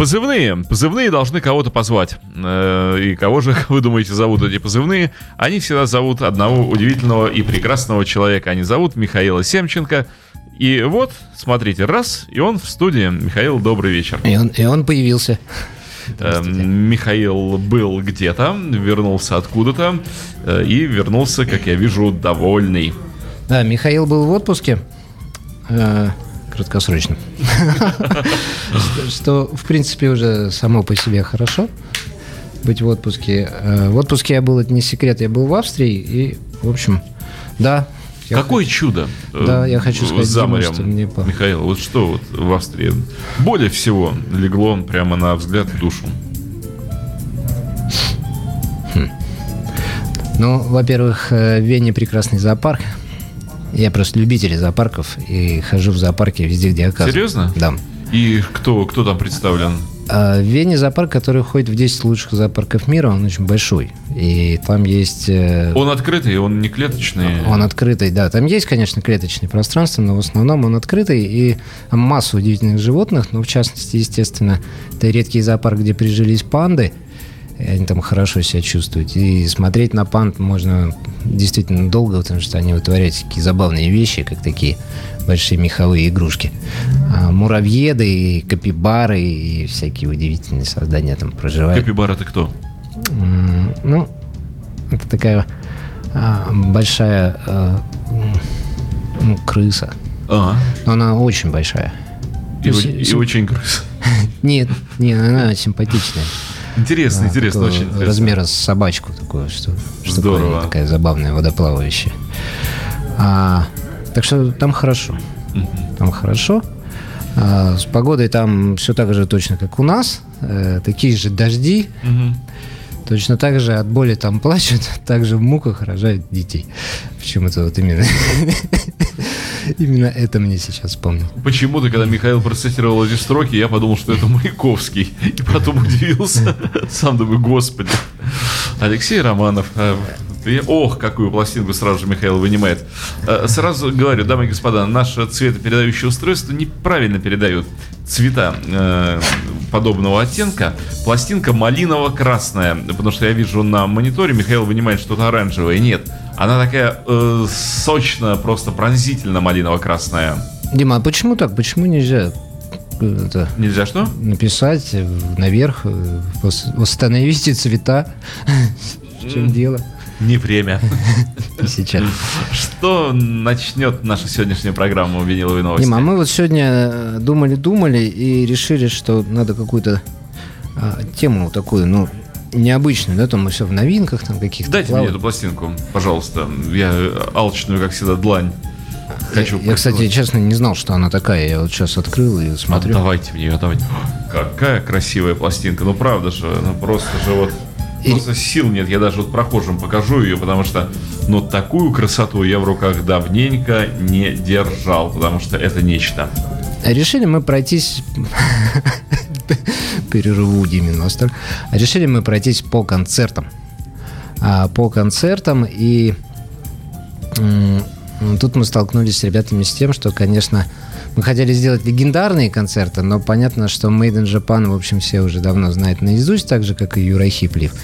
Позывные. Позывные должны кого-то позвать. Э, и кого же, вы думаете, зовут эти позывные? Они всегда зовут одного удивительного и прекрасного человека. Они зовут Михаила Семченко. И вот, смотрите, раз, и он в студии. Михаил, добрый вечер. И он, и он появился. Э, Михаил был где-то, вернулся откуда-то, э, и вернулся, как я вижу, довольный. Да, Михаил был в отпуске. Э, краткосрочно. Что, в принципе, уже само по себе хорошо быть в отпуске. Э, в отпуске я был, это не секрет, я был в Австрии, и, в общем, да. Какое хочу, чудо! Да, я хочу сказать, за морем, что мне по... Михаил, вот что вот в Австрии более всего легло прямо на взгляд в душу? Хм. Ну, во-первых, э, в Вене прекрасный зоопарк. Я просто любитель зоопарков и хожу в зоопарке везде, где оказываюсь. Серьезно? Да. И кто, кто там представлен? А, в Вене зоопарк, который входит в 10 лучших зоопарков мира, он очень большой. И там есть... Э, он открытый, он не клеточный? Он открытый, да. Там есть, конечно, клеточные пространства, но в основном он открытый. И масса удивительных животных, но в частности, естественно, это редкий зоопарк, где прижились панды – и они там хорошо себя чувствуют. И смотреть на панд можно действительно долго, потому что они вытворяют такие забавные вещи, как такие большие меховые игрушки. А муравьеды, и капибары, и всякие удивительные создания там проживают. Капибара это кто? Ну, это такая а, большая а, ну, крыса. Ага. Но она очень большая. И, и, и очень крыса. Нет, нет, она симпатичная. Интересно, да, интересно, очень интересно. Размера с собачку такое, что Здорово. такая забавная, водоплавающая. А, так что там хорошо. Там хорошо. А, с погодой там все так же точно, как у нас. Э, такие же дожди. Точно так же от боли там плачут, также в муках рожают детей. Почему-то вот именно Именно это мне сейчас вспомнил. Почему-то, когда Михаил процитировал эти строки, я подумал, что это Маяковский. И потом удивился. Сам думаю, господи. Алексей Романов. Э, ох, какую пластинку сразу же Михаил вынимает. Э, сразу говорю, дамы и господа, наше цветопередающее устройство неправильно передает цвета э, подобного оттенка. Пластинка малиново-красная, потому что я вижу на мониторе, Михаил вынимает что-то оранжевое. Нет, она такая э, сочная, просто пронзительно малиново-красная. Дима, а почему так? Почему нельзя это, Нельзя что? Написать наверх, э, восстановите цвета. В чем дело? Не время. Сейчас. Что начнет наша сегодняшняя программа «Виниловые новости»? Дима, мы вот сегодня думали-думали и решили, что надо какую-то а, тему такую, ну, необычную, да, там мы все в новинках там каких-то. Дайте плавать. мне эту пластинку, пожалуйста. Я алчную, как всегда, длань. Хочу я, я, кстати, честно, не знал, что она такая. Я вот сейчас открыл и смотрю. А, давайте мне ее, давайте. Какая красивая пластинка. Ну, правда же, ну просто же вот. Просто сил нет, я даже вот прохожим покажу ее, потому что, ну, такую красоту я в руках давненько не держал, потому что это нечто. Решили мы пройтись... Перерыву Диме Ностер. Решили мы пройтись по концертам. А, по концертам, и тут мы столкнулись с ребятами с тем, что, конечно, мы хотели сделать легендарные концерты, но понятно, что Made in Japan, в общем, все уже давно знают наизусть, так же, как и Юра Хиплив.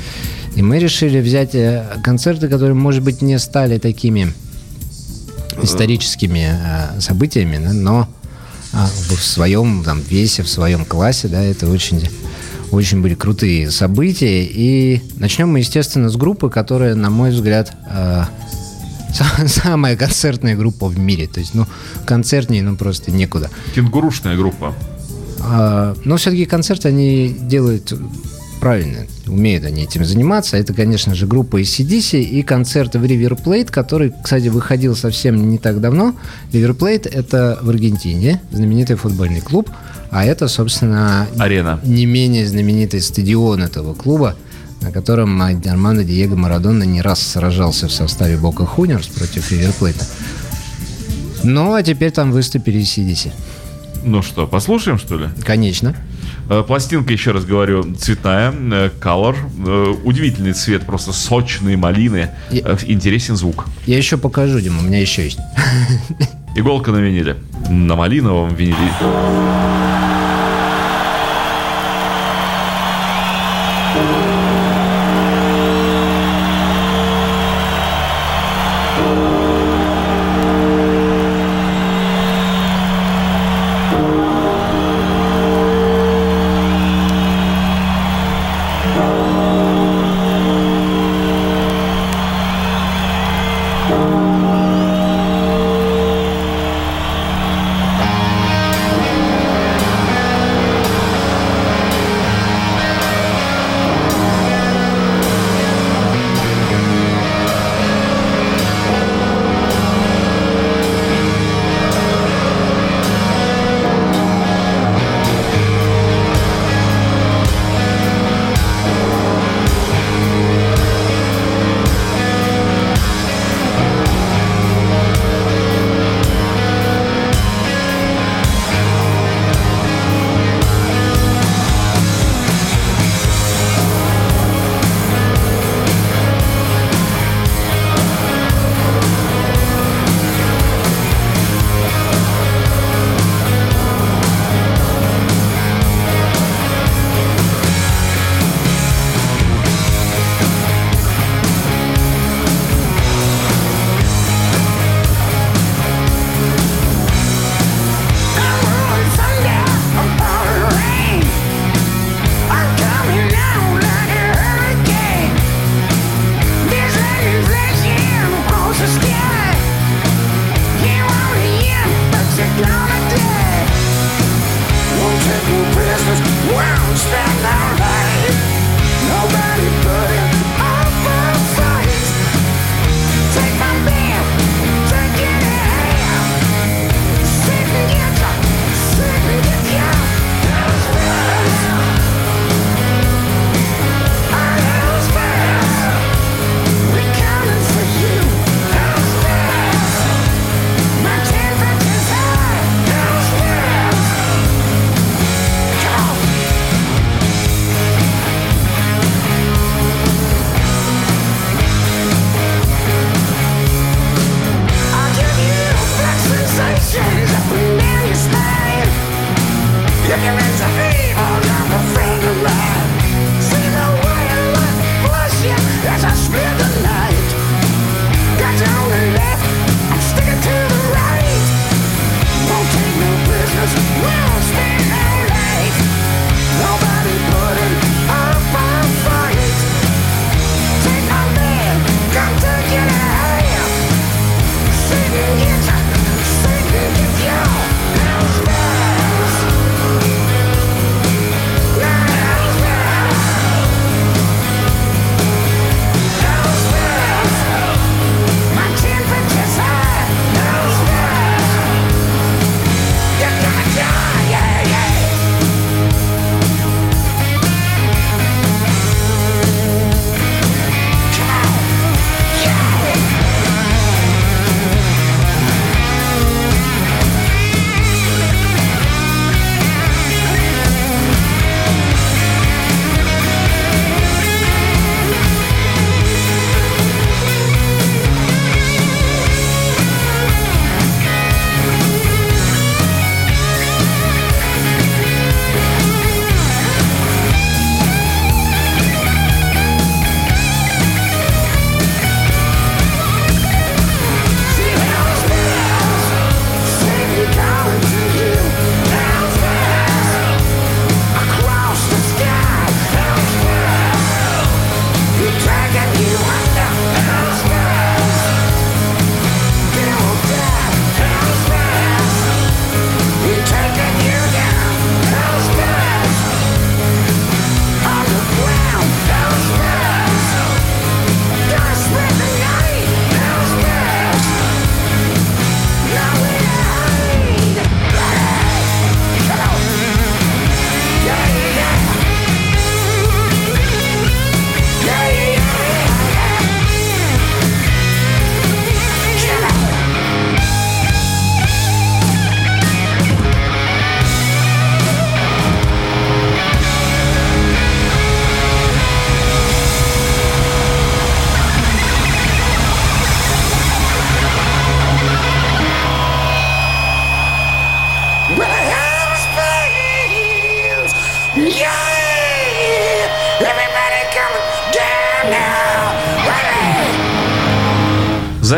И мы решили взять э, концерты, которые, может быть, не стали такими историческими э, событиями, но а, в своем там, весе, в своем классе, да, это очень, очень были крутые события. И начнем мы, естественно, с группы, которая, на мой взгляд, э, самая концертная группа в мире. То есть, ну, концертнее, ну, просто некуда. Кенгурушная группа. А, но все-таки концерты они делают правильно, умеют они этим заниматься. Это, конечно же, группа ACDC и концерты в River Plate, который, кстати, выходил совсем не так давно. River Plate – это в Аргентине знаменитый футбольный клуб, а это, собственно, Арена. не менее знаменитый стадион этого клуба – на котором Армандо Диего Марадона не раз сражался в составе Бока Хунерс против Риверплейта. Ну, а теперь там выступили CDC. Ну что, послушаем, что ли? Конечно. Э, пластинка, еще раз говорю, цветная, э, color, э, удивительный цвет, просто сочные малины, я... интересен звук. Я еще покажу, Дима, у меня еще есть. Иголка на виниле, на малиновом виниле.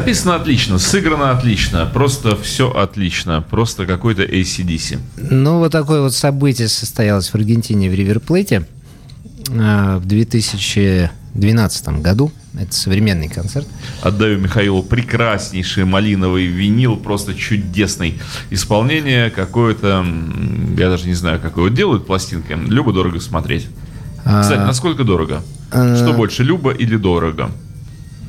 Записано отлично, сыграно отлично, просто все отлично, просто какой-то ACDC. Ну, вот такое вот событие состоялось в Аргентине в Риверплейте в 2012 году. Это современный концерт. Отдаю Михаилу прекраснейший малиновый винил, просто чудесный. Исполнение какое-то, я даже не знаю, как его делают пластинки. Любо дорого смотреть. Кстати, насколько дорого? А... Что больше, любо или дорого?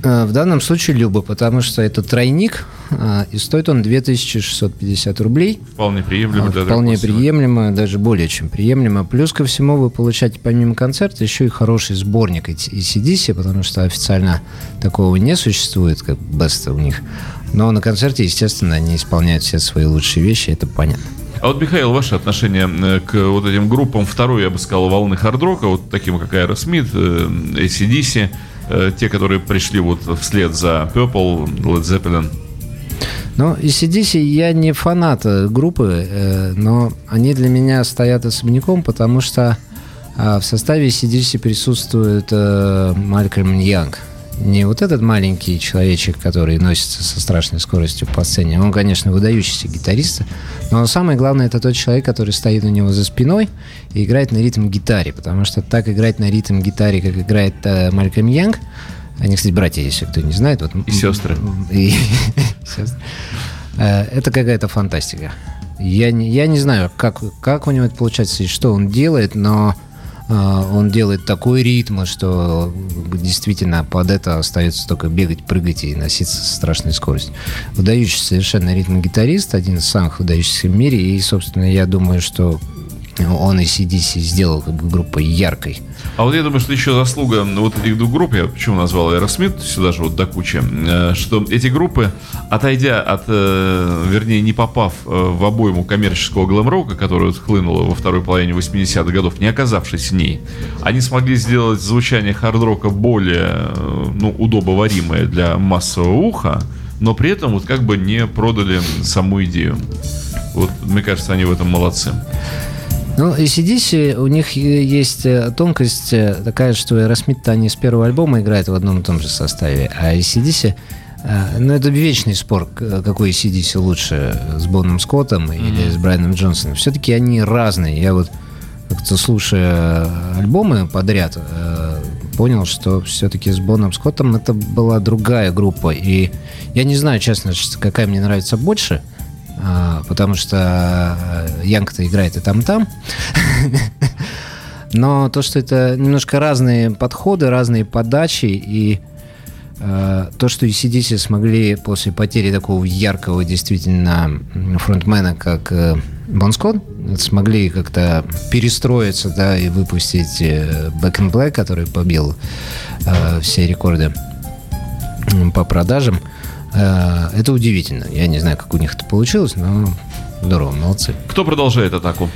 Э, в данном случае Люба, потому что это тройник, э, и стоит он 2650 рублей. Вполне приемлемо. Для Вполне приемлемо, даже более чем приемлемо. Плюс ко всему вы получаете помимо концерта еще и хороший сборник из CDC, потому что официально такого не существует, как Best у них. Но на концерте, естественно, они исполняют все свои лучшие вещи, это понятно. А вот, Михаил, ваше отношение э, к вот этим группам второй, я бы сказал, волны хард-рока, вот таким, как Aerosmith, ACDC, Э, те, которые пришли вот вслед за Purple, Led Zeppelin? Ну, ACDC я не фанат э, группы, э, но они для меня стоят особняком, потому что а, в составе ACDC присутствует Малькольм Янг не вот этот маленький человечек, который носится со страшной скоростью по сцене. Он, конечно, выдающийся гитарист, но самое главное это тот человек, который стоит у него за спиной и играет на ритм гитаре, потому что так играть на ритм гитаре, как играет э, Малькольм Янг, они, кстати, братья, если кто не знает. Вот, и сестры. И, сестры. Э, это какая-то фантастика. Я не, я не знаю, как, как у него это получается и что он делает, но он делает такой ритм, что действительно под это остается только бегать, прыгать и носиться со страшной скоростью. Выдающийся совершенно ритм-гитарист, один из самых выдающихся в мире, и, собственно, я думаю, что он и CDC сделал как бы группой яркой. А вот я думаю, что еще заслуга вот этих двух групп, я почему назвал Aerosmith сюда же вот до кучи, э, что эти группы, отойдя от, э, вернее, не попав э, в обойму коммерческого глэм-рока, которая хлынула во второй половине 80-х годов, не оказавшись в ней, они смогли сделать звучание хард-рока более ну, удобоваримое для массового уха, но при этом вот как бы не продали саму идею. Вот, мне кажется, они в этом молодцы. Ну, ACDC, у них есть э, тонкость э, такая, что Aerosmith они с первого альбома играют в одном и том же составе, а ACDC э, ну, это вечный спор, какой ACDC лучше, с Боном Скоттом mm-hmm. или с Брайаном Джонсоном. Все-таки они разные. Я вот как-то слушая альбомы подряд, понял, что все-таки с Боном Скоттом это была другая группа. И я не знаю, честно, какая мне нравится больше – потому что э, Янг-то играет и там-там. Но то, что это немножко разные подходы, разные подачи, и э, то, что ECDC смогли после потери такого яркого действительно фронтмена, как э, Бон Скотт, смогли как-то перестроиться, да, и выпустить э, Back in Black, который побил э, все рекорды по продажам. Э, это удивительно. Я не знаю, как у них это получилось, но здорово, молодцы. Кто продолжает атаку?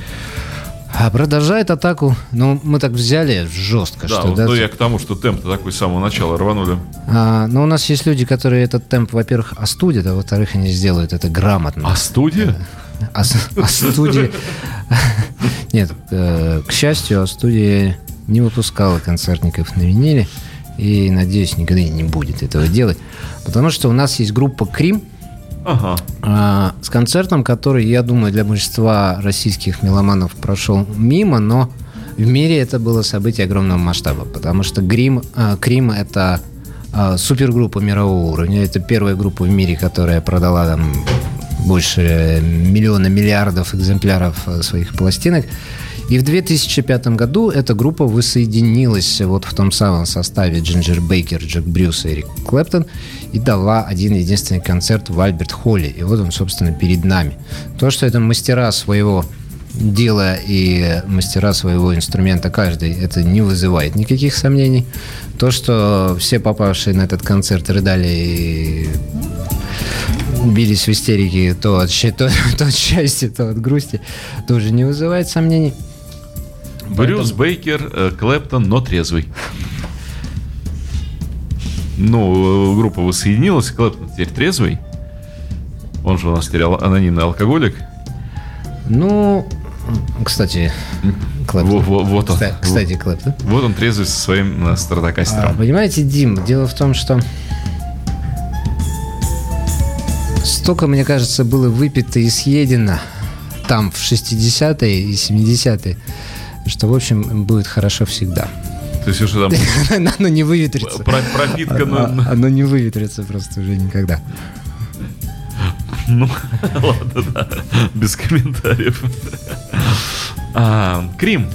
А продолжает атаку. Ну, мы так взяли жестко. Да, что, вот, да, ну я к тому, что темп такой с самого начала рванули. А, но ну, у нас есть люди, которые этот темп, во-первых, остудят, а во-вторых, они сделают это грамотно. А студия? А, а студия... Нет, э, к счастью, а студия не выпускала концертников на виниле и, надеюсь, никогда не будет этого делать. Потому что у нас есть группа Крим, Ага. А, с концертом, который, я думаю, для большинства российских меломанов прошел мимо, но в мире это было событие огромного масштаба, потому что Грим, а, Крим это а, супергруппа мирового уровня, это первая группа в мире, которая продала там больше миллиона миллиардов экземпляров а, своих пластинок. И в 2005 году эта группа воссоединилась вот в том самом составе Джинджер Бейкер, Джек Брюс и Эрик Клэптон и дала один единственный концерт в Альберт Холле. И вот он, собственно, перед нами. То, что это мастера своего дела и мастера своего инструмента каждый, это не вызывает никаких сомнений. То, что все попавшие на этот концерт рыдали и бились в истерике то от, то, то от счастья, то от грусти, тоже не вызывает сомнений. Брюс Поэтому... Бейкер, э, Клэптон, но трезвый. Ну, группа воссоединилась, Клэптон теперь трезвый. Он же у нас теперь анонимный алкоголик. Ну, кстати, Клэптон. Вот, вот он. Кстати, Клэптон. Вот он трезвый со своим э, стратокастером. А, понимаете, Дим, дело в том, что Столько, мне кажется, было выпито и съедено там в 60-е и 70-е, что, в общем, будет хорошо всегда. То есть уже там Оно не выветрится. про- пропитка на- Оно оно не выветрится просто уже никогда. Ну, ладно, да. Без комментариев. А, Крим.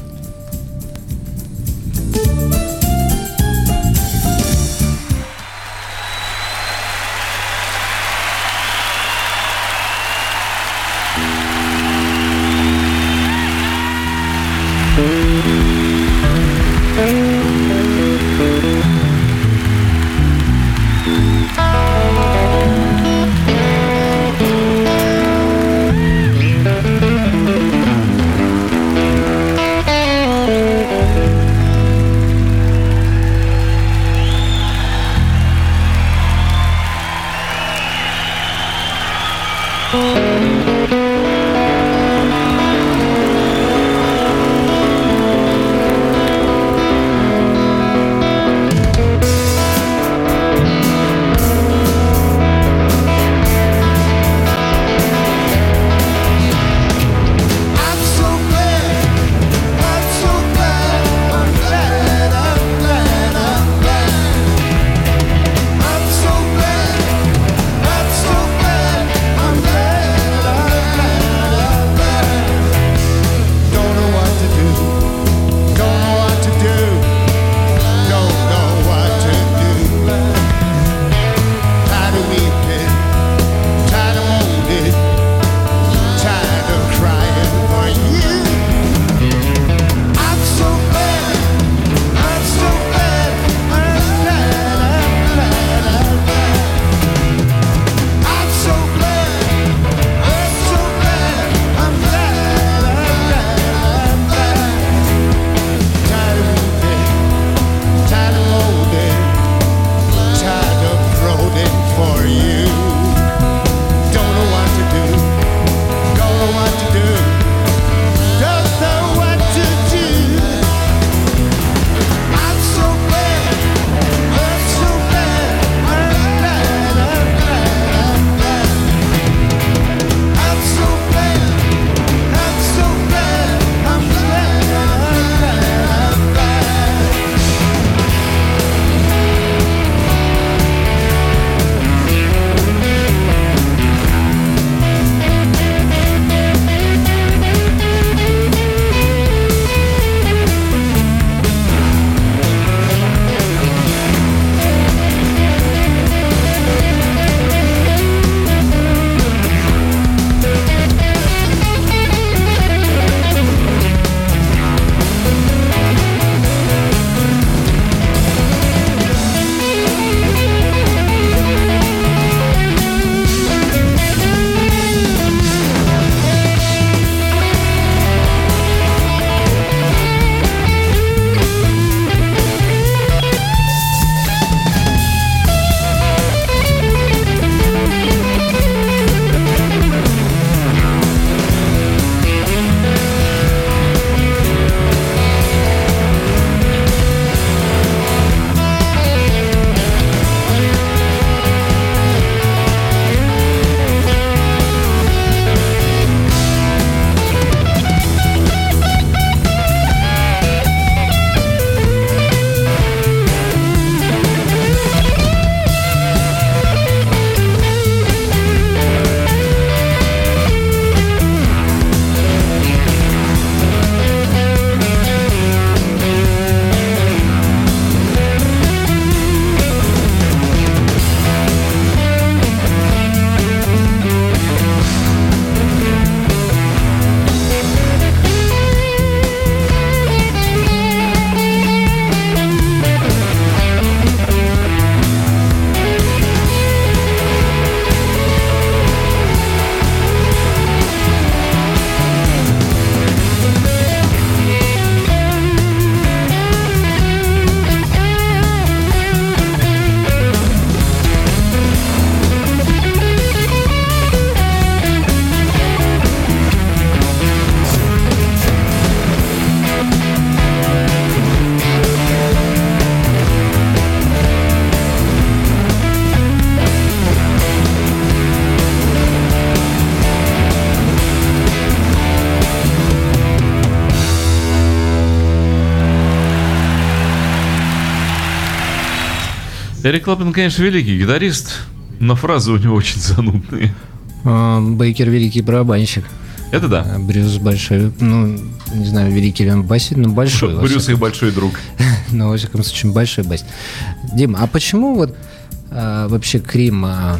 Эрик Клэптон, конечно, великий гитарист, но фразы у него очень занудные. А, Бейкер великий барабанщик. Это да. А Брюс большой, ну, не знаю, великий ли он басит, но большой. Брюс их большой друг. Но, во всяком случае, большой баст. Дима, а почему вот а, вообще Крим а,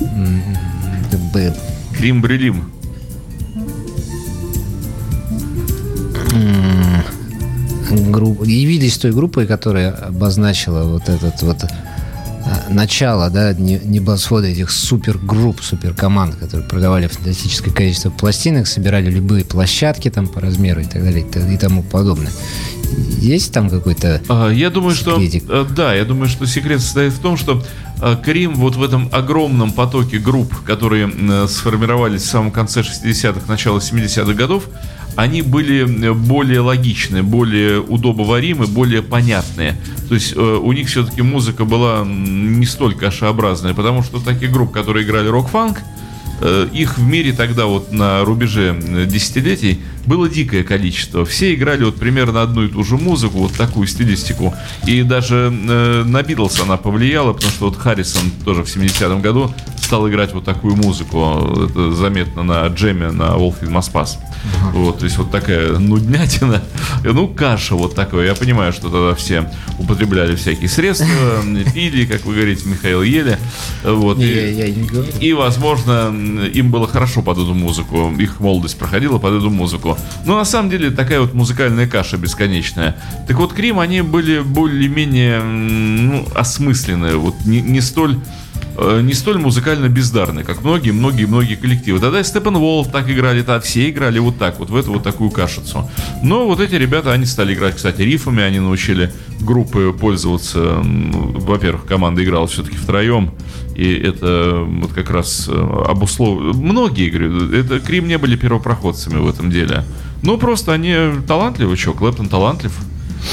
м, как бы Крим Брилим. групп... явились той группой, которая обозначила вот этот вот начало, да, не- небосвода этих супергрупп, суперкоманд, которые продавали фантастическое количество пластинок, собирали любые площадки там по размеру и так далее и тому подобное. Есть там какой-то... А, Я думаю, что... Секретик. э, Да, я думаю, что секрет состоит в том, что э, Крим вот в этом огромном потоке групп, которые э, сформировались в самом конце 60-х, начало 70-х годов, они были э, более логичны, более удобоваримы, более понятные. То есть э, у них все-таки музыка была не столь кашеобразная, потому что таких групп, которые играли рок-фанк, Э, Их в мире тогда вот на рубеже э, десятилетий было дикое количество. Все играли вот примерно одну и ту же музыку, вот такую стилистику. И даже э, на Битлз она повлияла, потому что вот Харрисон тоже в 70-м году стал играть вот такую музыку. Это заметно на джеме на Wolfie Маспас. Вот, то есть вот такая нуднятина. Ну, каша вот такое. Я понимаю, что тогда все употребляли всякие средства, пили, как вы говорите, Михаил ели. Вот, и- Я, я не говорю. и, возможно, им было хорошо под эту музыку. Их молодость проходила под эту музыку. Но на самом деле такая вот музыкальная каша бесконечная. Так вот, Крим, они были более-менее ну, осмысленные. Вот не, не столь не столь музыкально бездарны, как многие, многие, многие коллективы. Тогда и Степан Волф так играли, так все играли вот так, вот в эту вот такую кашицу. Но вот эти ребята, они стали играть, кстати, рифами, они научили группы пользоваться. Во-первых, команда играла все-таки втроем, и это вот как раз обуслов... Многие, говорю, это Крим не были первопроходцами в этом деле. Ну, просто они талантливы, что, Клэптон талантлив.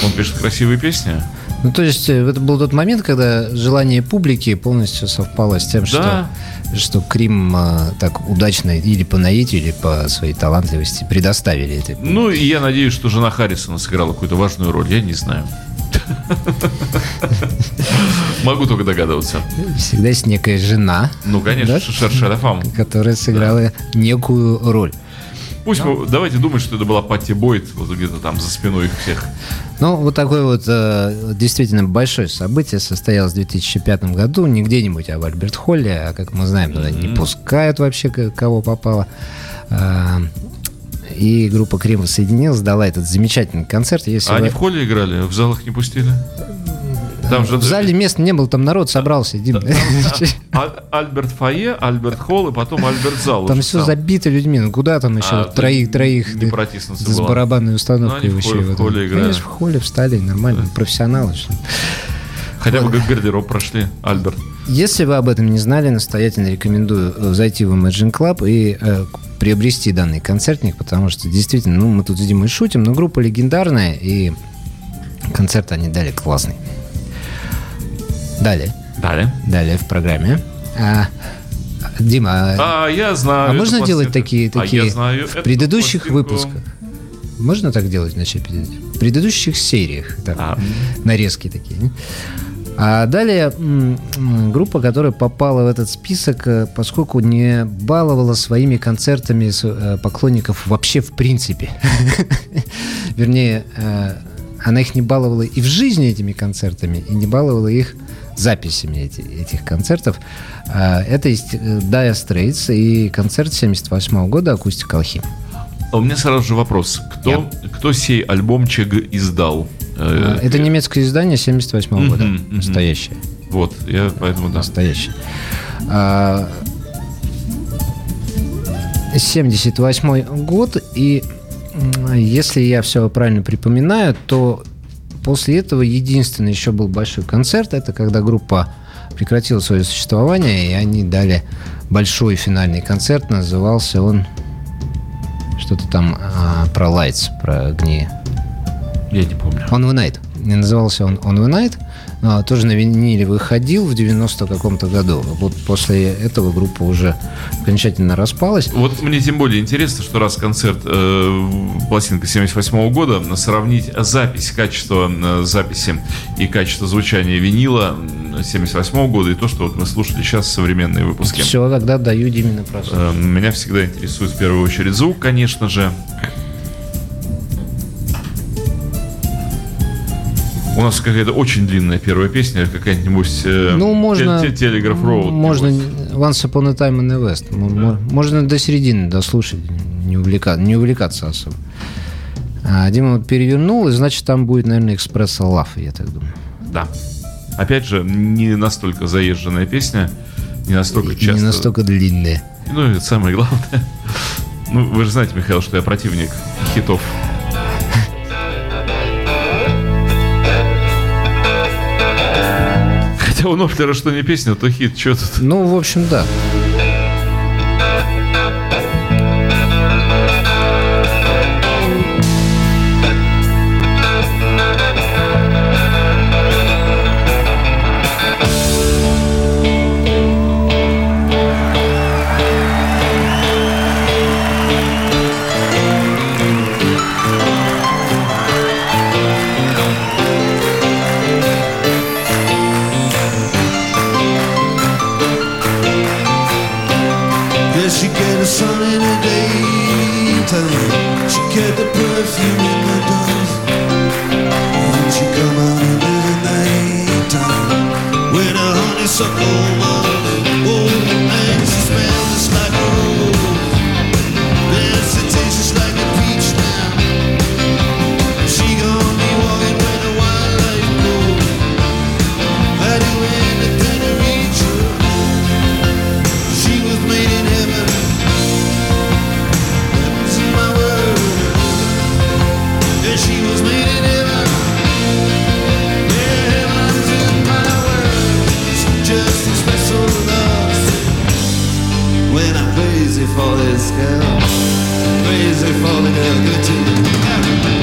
Он пишет красивые песни. Ну, то есть, это был тот момент, когда желание публики полностью совпало с тем, Да. что, что Крим а, так удачно или по наитию, или по своей талантливости предоставили этой публике. Ну, и я надеюсь, что жена Харрисона сыграла какую-то важную роль. Я не знаю. Могу только догадываться. Всегда есть некая жена, Ну, конечно, Да? Шершеля Фам. которая сыграла некую роль. Пусть мы, давайте думать, что это была Патти Бойт, вот где-то там за спиной их всех. Ну, вот такое вот э, действительно большое событие состоялось в 2005 году. Не где-нибудь, а в Альберт-Холле. А как мы знаем, туда не пускают вообще кого попало. А, И группа Крим воссоединилась, дала этот замечательный концерт. Если А вы- они в холле играли, в залах не пустили? Там же В зале мест не было, там народ собрался, Дим. Альберт Фойе, Альберт Холл и потом Альберт Зал. Там все забито людьми. Ну куда там еще А, троих, троих с барабанной Ну, установкой вообще. в холле играли. Конечно, в холле встали, нормально, профессионалы. Хотя бы гардероб прошли, Альберт. Если вы об этом не знали, настоятельно рекомендую э, зайти в Imagine Club и э, приобрести данный концертник, потому что действительно, ну, мы тут с Димой шутим, но группа легендарная, и концерт они дали классный. Далее, Далее. далее в программе. А, Дима, а, А, я знаю. а можно делать пластинку. такие, А такие я знаю в предыдущих пластинку. выпусках? Можно так делать передачи? В предыдущих сериях. так, А. нарезки такие. А далее группа, которая попала в этот список, э, поскольку не баловала своими концертами э, поклонников вообще в принципе. Вернее, э, она их не баловала и в жизни этими концертами, и не баловала их записями эти- этих концертов. А, Это есть э, Dire Straits и концерт 78 года «Акустика Алхим». А у меня сразу же вопрос. Кто, кто сей альбомчик издал? Э, Это немецкое издание 78 Мгм, года. мгм. Настоящее. Вот, я поэтому да. Настоящее. А, 78 год, и если я все правильно припоминаю, то после этого единственный еще был большой концерт, это когда группа прекратила свое существование, и они дали большой финальный концерт, назывался он что-то там а, про Lights, про огни. Я не помню. On the Night. И назывался он On the Night. А, Тоже на виниле выходил в 90 каком-то году. Вот после этого группа уже окончательно распалась. Вот мне тем более интересно, что раз концерт э, пластинка 78 года, сравнить запись, качество э, записи и качество звучания винила м, 78 года и то, что вот мы слушали сейчас современные выпуски. Все, тогда даю Диме на просмотр. Э, Меня всегда интересует в первую очередь звук, конечно же. У нас какая-то очень длинная первая песня, какая-нибудь э, Ну, можно... те- те- Телеграф Роуд. Можно. Once Upon a Time in the West. М- Можно до середины дослушать, не, увлека- не увлекаться особо. А Дима вот перевернул, и значит, там будет, наверное, экспресса Love, я так думаю. Да. Опять же, не настолько заезженная песня, не настолько И часто. не настолько длинные. Ну, это самое главное. Ну, вы же знаете, Михаил, что я противник хитов. У Нофлера что не песня, то хит. Что тут? Ну, в общем, да. Special love. When I'm crazy for this girl, crazy for the girl good to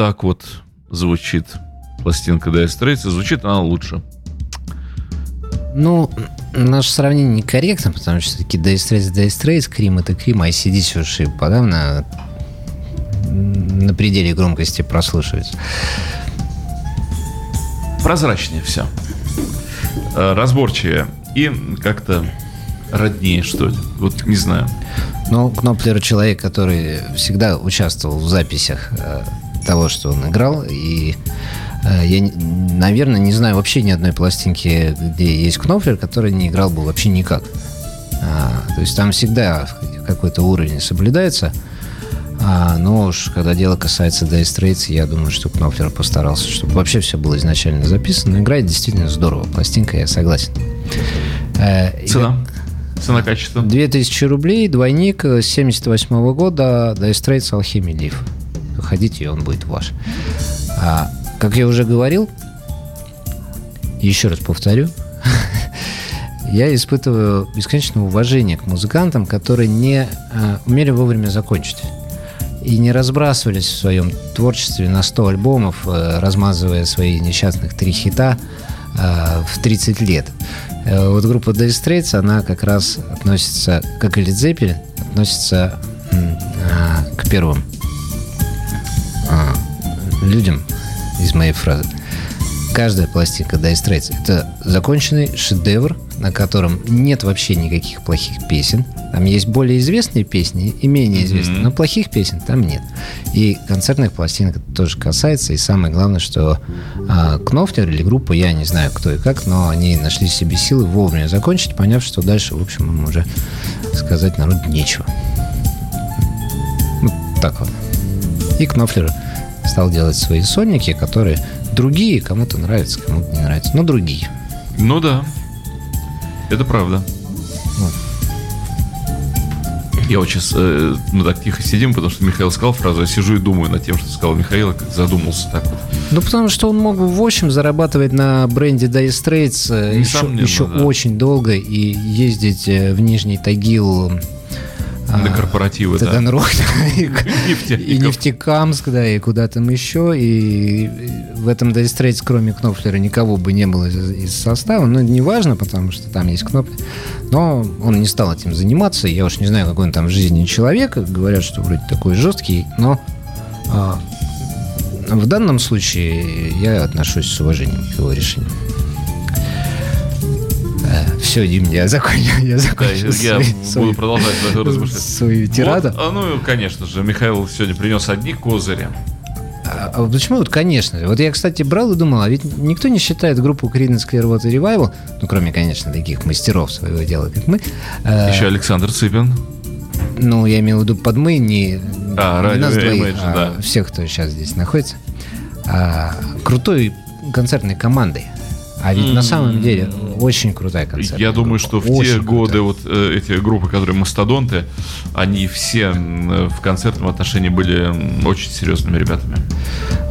так вот звучит пластинка Dire Straits, и звучит она лучше. Ну, наше сравнение некорректно, потому что все-таки Dire Straits, Dire Straits, Крим это Крим, а уж и подавно на пределе громкости прослушивается. Прозрачнее все. Разборчивее. И как-то роднее, что ли. Вот не знаю. Но Кноплер человек, который всегда участвовал в записях э, того, что он играл, и э, я, наверное, не знаю вообще ни одной пластинки, где есть Кноплер, который не играл бы вообще никак. А, то есть там всегда какой-то уровень соблюдается. А, но уж когда дело касается Dire Straits, я думаю, что Кноплер постарался, чтобы вообще все было изначально записано. Играет действительно здорово. Пластинка, я согласен. Э, Цена. Цена качество. 2000 рублей, двойник э, 78 года, Dire Straits Alchemy Leaf. Ходите, и он будет ваш. А, как я уже говорил, еще раз повторю, я испытываю бесконечное уважение к музыкантам, которые не а, умели вовремя закончить. И не разбрасывались в своем творчестве на 100 альбомов, э, размазывая свои несчастных три хита э, в 30 лет. Э, Вот группа Dire Straits, она как раз относится, как и Led Zeppelin, относится а, к первым людям из моей фразы. Каждая пластинка Dire Straits – это законченный шедевр, на котором нет вообще никаких плохих песен. Там есть более известные песни и менее известные, но плохих песен там нет. И концертных пластинок это тоже касается. И самое главное, что а, Кнофлер или группа, я не знаю кто и как, но они нашли себе силы вовремя закончить, поняв, что дальше, в общем, им уже сказать народу нечего. Вот так вот. И Кнофлер стал делать свои сольники, которые другие, кому-то нравятся, кому-то не нравятся, но другие. Ну да. Это правда. Вот. Я вот сейчас, э, мы так тихо сидим, потому что Михаил сказал фразу, я сижу и думаю над тем, что сказал Михаил, как задумался так вот. Ну, потому что он мог бы в общем зарабатывать на бренде Dire Straits э, еще, еще да. очень долго и ездить э, в Нижний Тагил, На корпоративы, да. Таганрог, да, и, и Нефтекамск, да, и куда там еще. И в этом Straits, кроме Кнофлера, никого бы не было из, из состава. Но это не важно, потому что там есть Кноплер. Но он не стал этим заниматься. Я уж не знаю, какой он там в жизни человек. Говорят, что вроде такой жесткий, но а, в данном случае я отношусь с уважением к его решению. Все, Дим, я закончил, я Да, закончил я свои- буду свою- продолжать это размышлять. свою тираду. Вот, а, ну, конечно же, Михаил сегодня принес одни козыри. А, а почему? Вот, конечно. Вот я, кстати, брал и думал, а ведь никто не считает группу Creedence Clearwater Revival, ну, кроме, конечно, таких мастеров своего дела, как мы. Еще Александр Цыпин. Ну, я имел в виду под мы, не, А, не радио нас двоих, Imagine, а да. всех, кто сейчас здесь находится. А, крутой концертной командой. А ведь на самом деле очень крутая концертная Я думаю, группа. что в Очень те крутая. годы вот э, эти группы, которые мастодонты, они все в концертном отношении были очень серьезными ребятами.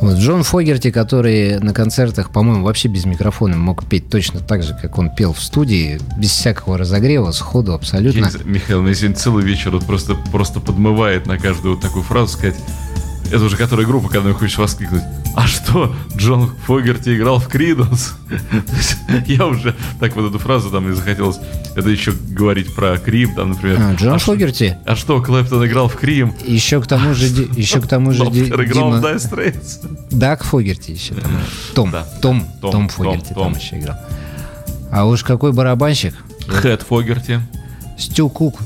Вот Джон Фогерти, который на концертах, по-моему, вообще без микрофона мог петь точно так же, как он пел в студии, без всякого разогрева, сходу Я абсолютно. знаю, Михаил, меня сегодня целый вечер вот просто, просто подмывает на каждую вот такую фразу сказать. Это уже которая группа, когда хочешь воскликнуть. А что, Джон Фогерти играл в Криденс? Я уже так вот эту фразу там и захотелось. Это еще говорить про Крим, там, например. А, Джон а что- Фогерти. А что, Клэптон играл в Крим? Еще к тому же, Ди- еще к тому же Ди- играл в Дима, Dire Straits. Даг Фогерти еще там. Том, Да. Том, Том, Том Том, Фогерти Том. там еще играл. А уж какой барабанщик? Хэт Фогерти. Стю Кук.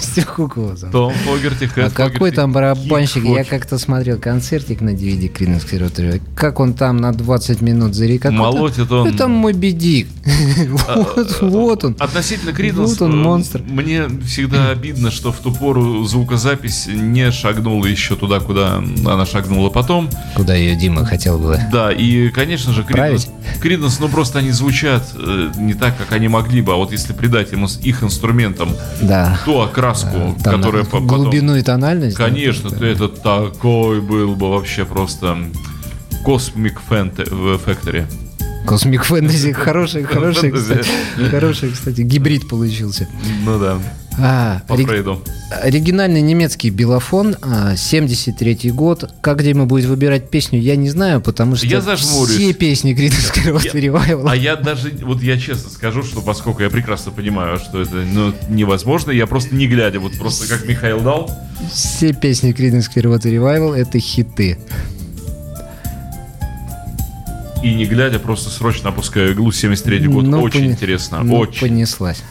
Стю Кук его зовут. Том Фогерти, Хэт А какой там барабанщик? Я как-то смотрел концертик на DVD Creedence Clearwater. Как он там на 20 минут зарек. Молотит он. Это мой бедик. Вот, вот он. Относительно Криденс, Вот он, монстр. мне всегда обидно, что в ту пору звукозапись не шагнула еще туда, куда она шагнула потом. Куда ее Дима хотел бы. Да, и, конечно же, Криденс? Криденс, ну просто они звучат э, не так, как они могли бы, а вот если придать им их инструментам Да. Ту окраску, Там которая на по- потом... глубину и тональность. да, Конечно, это- это такой был бы вообще просто Cosmic Fant- Factory. Космик фэнтези. Хороший, хороший, кстати. Хороший, кстати, гибрид получился. Ну да, А, по ори-. Оригинальный немецкий белофон, а, 73 год. Как Дима будет выбирать песню, я не знаю, потому что Я зажмурюсь. все песни Clearwater Revival А я даже, вот я честно скажу, что поскольку я прекрасно понимаю, что это ну, невозможно, я просто не глядя, вот просто как Михаил дал, Все песни Creedence Clearwater Revival это хиты. И не глядя, просто срочно опускаю иглу 73 год. Ну, очень пони- интересно, ну, очень. понеслась.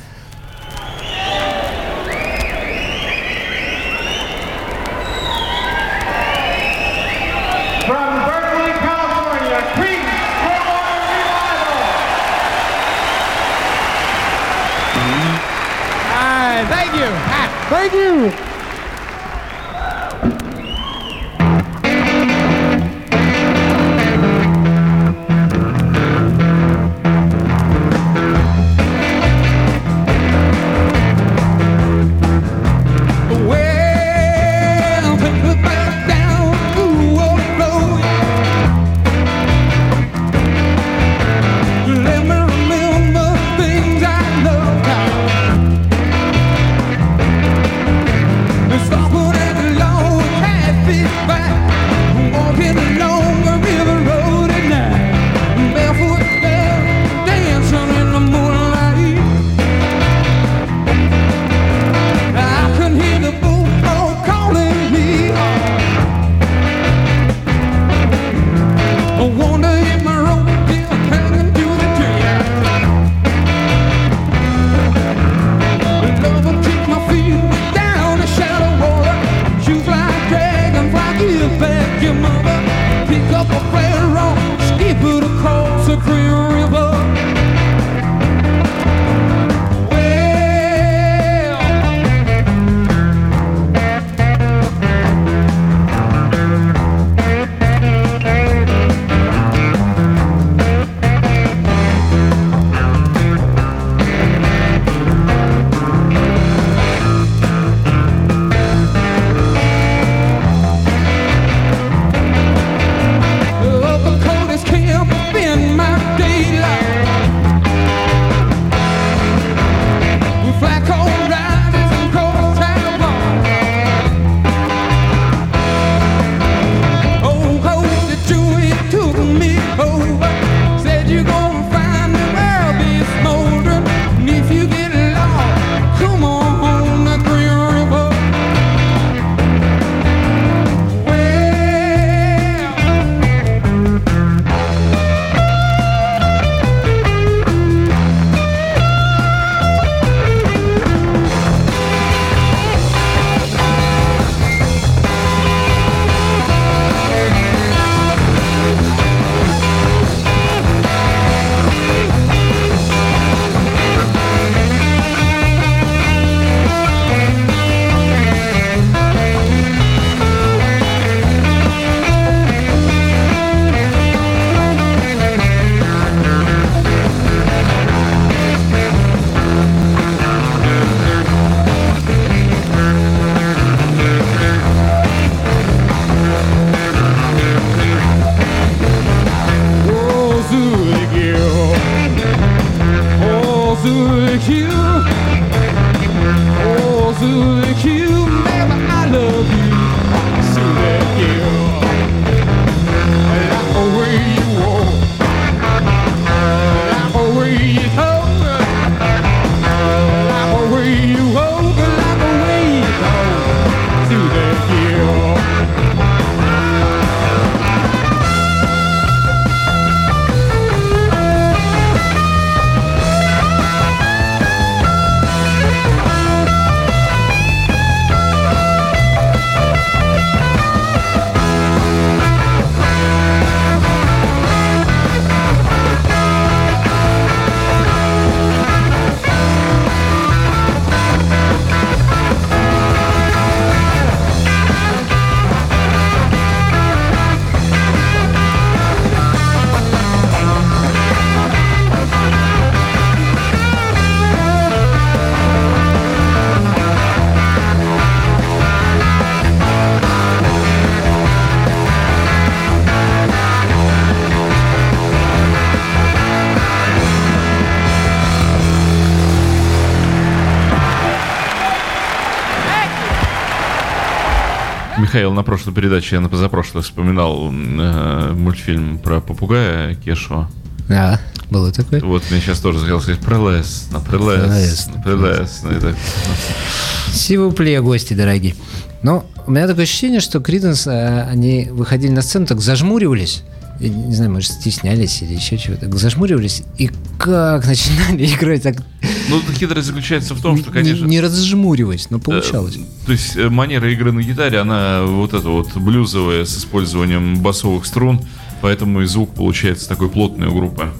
you. Михаил на прошлой передаче, я на позапрошлой вспоминал э, мультфильм про попугая Кешева. Да, было такое. Вот мне сейчас тоже захотелось сказать прелестно, прелестно, прелестно. И так, Сивупле, гости дорогие. Но у меня такое ощущение, что Криденс, они выходили на сцену, так зажмуривались. Я не знаю, может, стеснялись или еще чего-то. Зажмуривались и как начинали играть так, Ну, хитрость заключается в том, что, не, конечно... не разжмуриваясь, но э, получалось. То есть э, манера игры на гитаре, она вот эта вот блюзовая с использованием басовых струн, поэтому и звук получается такой плотный у группы.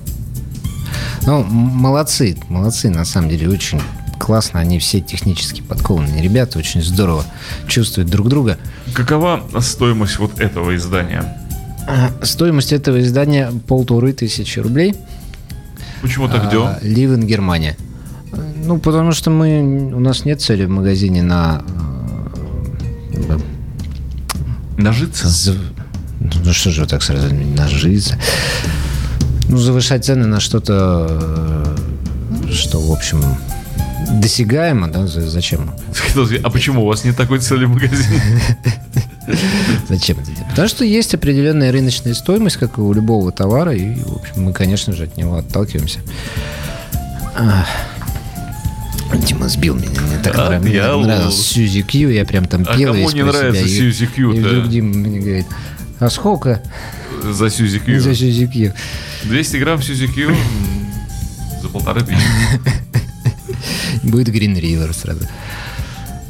Ну, молодцы, молодцы, на самом деле, очень классно. Они все технически подкованные ребята, очень здорово чувствуют друг друга. Какова стоимость вот этого издания? А, Стоимость этого издания полторы тысячи рублей. Почему так А, делал? Ливен, Германия. Ну, потому что мы, у нас нет цели в магазине на... э, Нажиться? за- Ну что же вы так сразу нажиться? Ну, завышать цены на что-то, э, что, в общем, досягаемо, да? За- Зачем? А почему у вас нет такой цели в магазине? Зачем это делать? Потому что есть определенная рыночная стоимость, как и у любого товара, и, в общем, мы, конечно же, от него отталкиваемся. Дима сбил меня. Мне так А, нрав- мне я нравилось лол. Сьюзи Кью, я прям там А пел кому весь не нравится себя, и- Сьюзи Кью-то? И вдруг Дима мне говорит, а сколько За Сьюзи Кью. за Сьюзи Кью? 200 грамм Сьюзи Кью за полторы тысячи. Будет Green River сразу.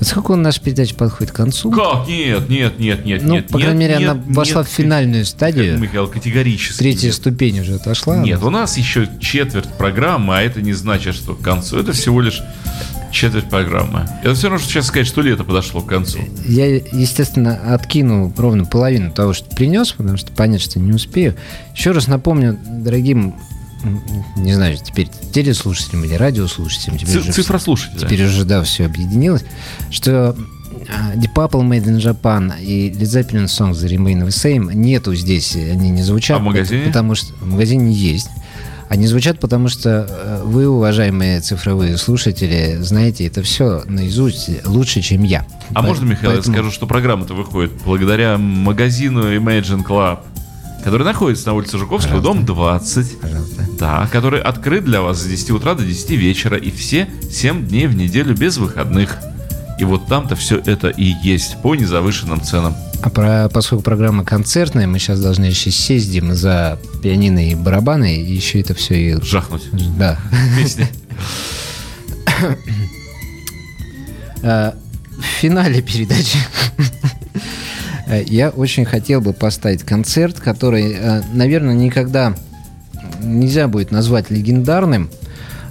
Сколько у наша передача подходит к концу? Как? Нет, нет, нет, нет, Ну, нет. по крайней мере, нет, она вошла нет. в финальную стадию. Михаил, категорически. Третья нет. ступень уже отошла. Нет, у нас еще четверть программы, а это не значит, что к концу. Это всего лишь четверть программы. Это все равно, что сейчас сказать, что лето подошло к концу. Я, естественно, откину ровно половину того, что принес, потому что понять, что не успею. Еще раз напомню дорогим, не знаю, теперь телеслушателям или радиослушателям, теперь, уже, Цифра слушателя. теперь уже, да, все объединилось, что а, Deep Purple Made in Japan и Led Zeppelin Songs The Remain the Same нету здесь, они не звучат. А в магазине? Потому что в магазине есть. Они звучат, потому что э, вы, уважаемые цифровые слушатели, знаете это все наизусть лучше, чем я. А можно, Михаил, Поэтому- я скажу, что программа-то выходит благодаря магазину Imagine Club, который находится на улице Жуковского, дом 20. Пожалуйста. Да, который открыт для вас с 10 утра до 10 вечера и все 7 дней в неделю без выходных. И вот там-то все это и есть по незавышенным ценам. А про, поскольку программа концертная, мы сейчас должны еще сесть, за пианино и барабаны, и еще это все и... Жахнуть. Да. Песни. А, В финале передачи я очень хотел бы поставить концерт, который, э, наверное, никогда нельзя будет назвать легендарным,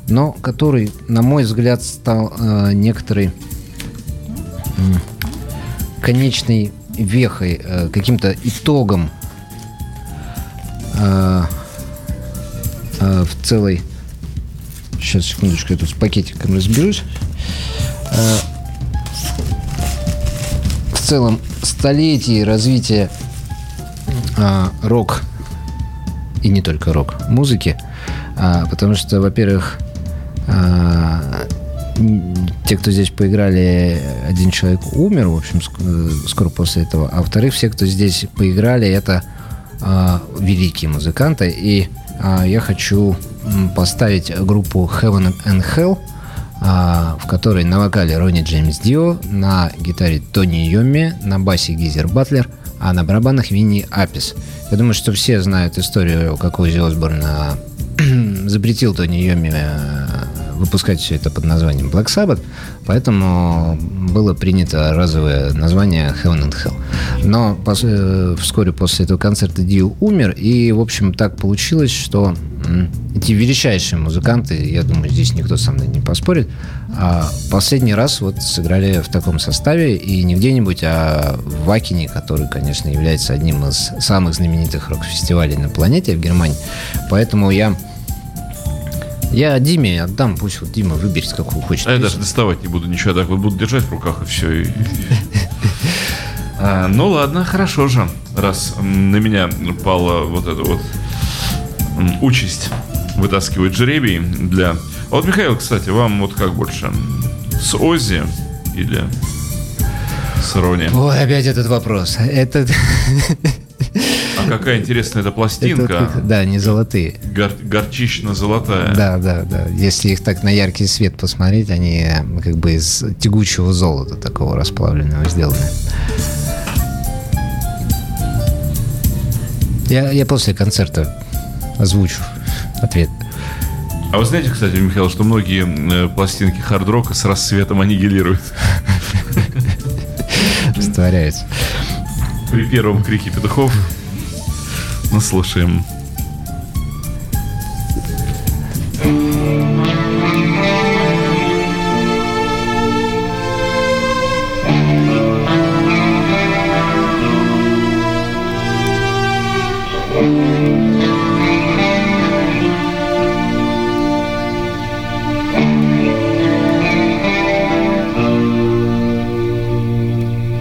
но который, на мой взгляд, стал э, некоторой м, конечной вехой, э, каким-то итогом э, э, в целой... Сейчас, секундочку, я тут с пакетиком разберусь. Э, в целом столетии развития а, рок и не только рок музыки, а, потому что, во-первых, а, те, кто здесь поиграли, один человек умер, в общем, э, скоро после этого, а во-вторых, все, кто здесь поиграли, это а, великие музыканты, и я хочу поставить группу Heaven and Hell, в которой на вокале Ронни Джеймс Дио, на гитаре Тони Йомми, на басе Гизер Батлер, а на барабанах Винни Апис. Я думаю, что все знают историю, как Узи Осборн а, запретил Тони Йомми э, выпускать все это под названием Black Sabbath, поэтому было принято разовое название Heaven and Hell. Но пос- э, вскоре после этого концерта Дио умер, и, в общем, так получилось, что эти величайшие музыканты, я думаю, здесь никто со мной не поспорит, а последний раз вот сыграли в таком составе, и не где-нибудь, а в Вакине, который, конечно, является одним из самых знаменитых рок-фестивалей на планете в Германии. Поэтому я я Диме отдам, пусть вот Дима выберет, какую хочет. А я даже доставать не буду ничего, так вот буду держать в руках и все. ну ладно, хорошо же, раз на меня пала вот эта вот участь вытаскивать жребий для... А вот, Михаил, кстати, вам вот как больше? С Оззи или с Рони. Ой, опять этот вопрос. Это, А какая интересная эта это пластинка. как- да, не золотые. Гор- горчично-золотая. Да, да, да. Если их так на яркий свет посмотреть, они э, как бы из тягучего золота такого расплавленного сделаны. Я, я после концерта озвучу ответ. А вы знаете, кстати, Михаил, что многие э, пластинки хард-рока с рассветом аннигилируют Растворяется. при первом крике петухов. Ну, слушаем.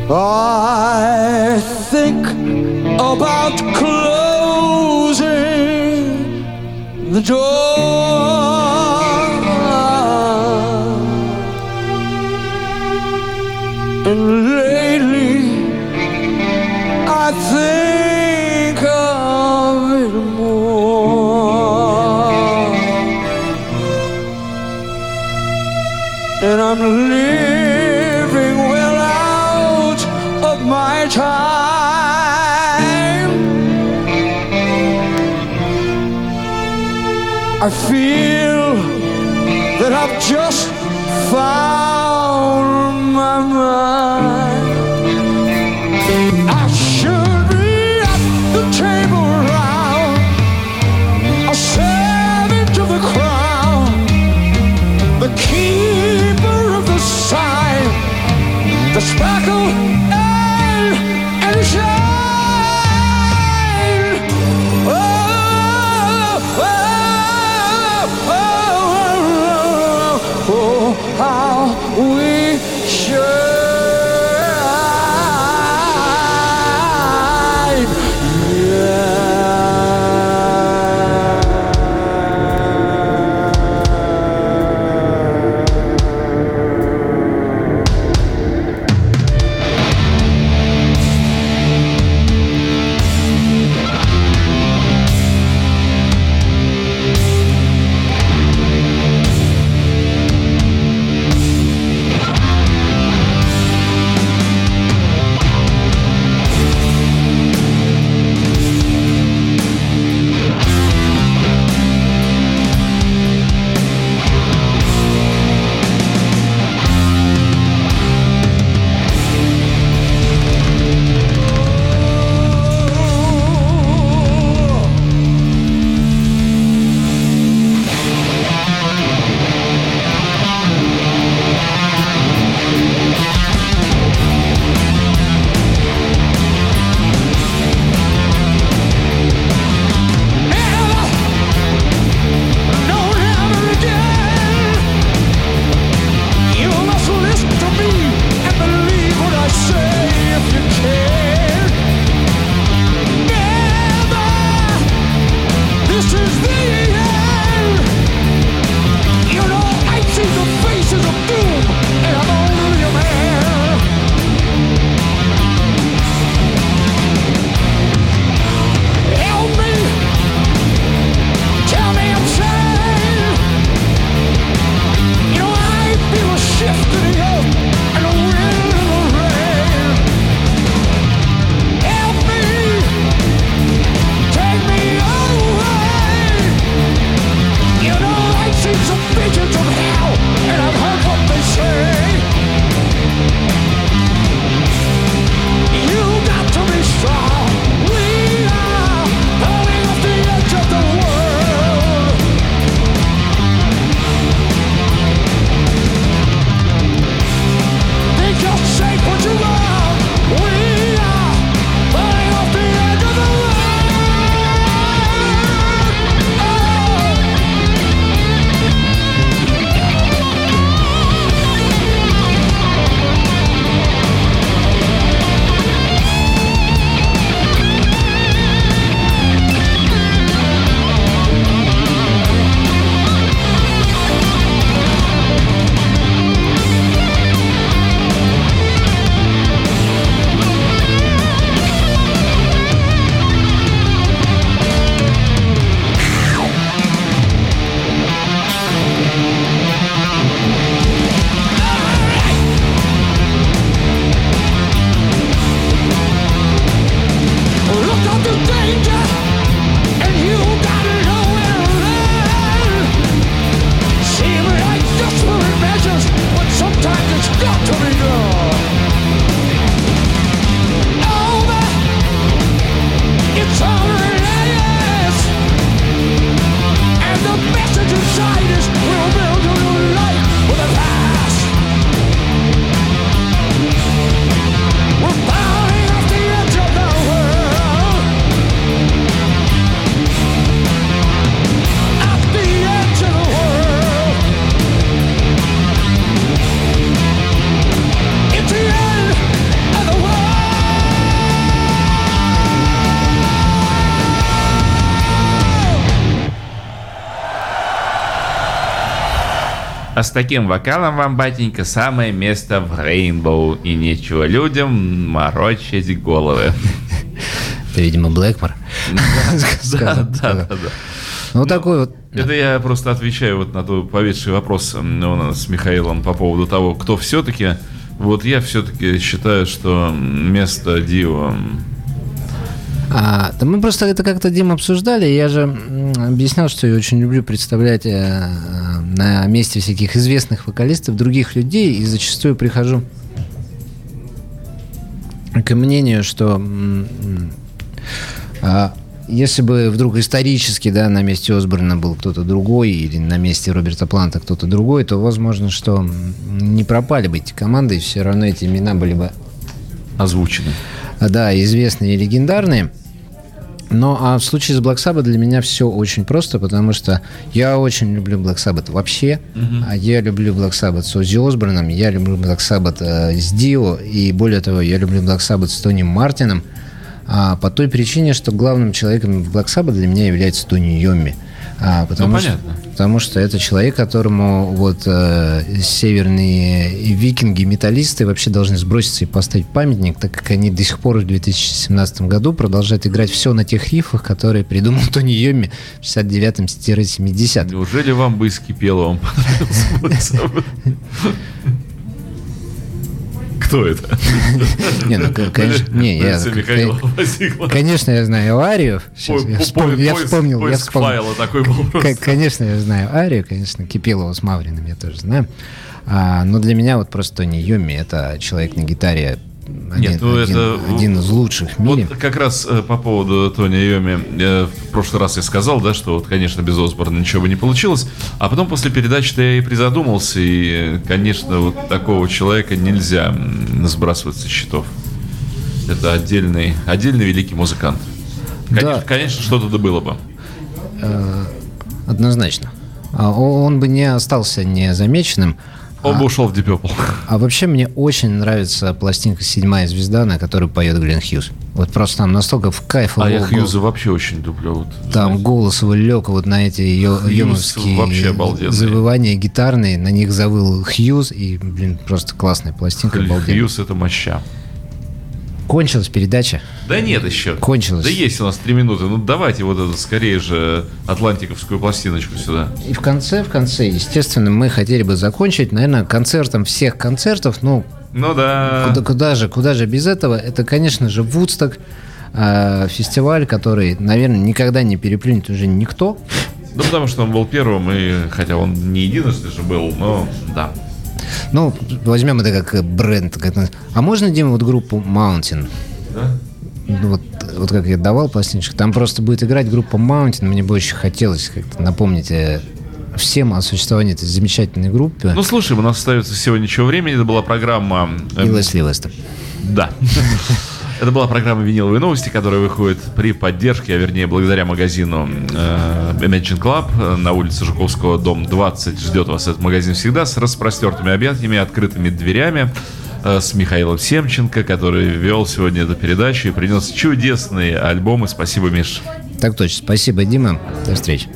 I think about the door. I feel таким вокалом вам, батенька, самое место в Рейнбоу. И нечего людям морочить головы. Это, видимо, Блэкмор. Да, да, да. Ну, такой вот. Это я просто отвечаю вот на тот поведший вопрос у нас с Михаилом по поводу того, кто все-таки. Вот я все-таки считаю, что место Дио А, да мы просто это как-то, Дим, обсуждали. Я же объяснял, что я очень люблю представлять э, э, на месте всяких известных вокалистов других людей, и зачастую прихожу к мнению, что а, если бы вдруг исторически, да, на месте Осборна был кто-то другой, или на месте Роберта Планта кто-то другой, то возможно, что не пропали бы эти команды, и все равно эти имена были бы озвучены. Да, известные и легендарные. Но а в случае с Black Sabbath для меня все очень просто, потому что я очень люблю Black Sabbath вообще. А я люблю Black Sabbath с Оззи Осборном, я люблю Black Sabbath э, с Дио, и более того, я люблю Black Sabbath с Тони Мартином. А, по той причине, что главным человеком в Black Sabbath для меня является Тони Йомми. А, потому, Ну, что, понятно. потому что это человек, которому вот э, северные викинги, металлисты вообще должны сброситься и поставить памятник, так как они до сих пор в 2017 году продолжают играть все на тех рифах, которые придумал Тони Йомми в 69-70. Неужели вам бы из Кипелова вам понравился? Кто это? Не, ну, конечно, не, я, конечно, я знаю арию. Я, вспомнил, я вспомнил. такой был. Конечно, я знаю Арию, конечно, Кипелова с Мавриным я тоже знаю. А, но для меня вот просто Тони Йоми это человек на гитаре один, Нет, ну один- это- один из лучших в мире. Вот как раз э, по поводу Тони Йоми, э, в прошлый раз я сказал, да, что вот, конечно, без Осборна ничего бы не получилось, а потом после передачи-то я и призадумался, и, э, конечно, вот такого человека нельзя сбрасывать со счетов. Это отдельный, отдельный великий музыкант. Конечно, Да. конечно что-то было бы. Однозначно. А Он бы не остался незамеченным. Он бы ушел в Deep Purple. А вообще мне очень нравится пластинка «Седьмая звезда», на которой поет Глен Хьюз. Вот просто там настолько в кайф А его я Хьюза вообще очень люблю. Вот, Там голос его лег вот на эти вообще обалденный. завывания гитарные. На них завыл Хьюз, и, блин, просто классная пластинка. Хьюз это моща. Кончилась передача. Да нет еще. Кончилось. Да есть у нас три минуты. Ну давайте вот эту скорее же атлантиковскую пластиночку сюда. И в конце, в конце, естественно, мы хотели бы закончить, наверное, концертом всех концертов. Ну, Ну да. куда, куда же, куда же без этого? Это, конечно же, Вудсток, э, фестиваль, который, наверное, никогда не переплюнет уже никто. Ну потому что он был первым, и хотя он не единожды же был, но да. Ну, возьмем это как бренд. А можно, Дима, вот группу Mountain? Да? Ну, вот, вот как я давал пластиночку, там просто будет играть группа Mountain. Мне бы очень хотелось как-то напомнить э, всем о существовании этой замечательной группы. Ну слушай, у нас остается всего ничего времени. Это была программа... и эм, Лесли Вестер. Да. Это была программа «Виниловые новости», которая выходит при поддержке, а вернее благодаря магазину э, Imagine Club на улице Жуковского, дом 20. Ждет вас этот магазин всегда с распростертыми объятиями, открытыми дверями, э, с Михаилом Семченко, который вел сегодня эту передачу и принес чудесные альбомы. Спасибо, Миш. Так точно. Спасибо, Дима. До встречи.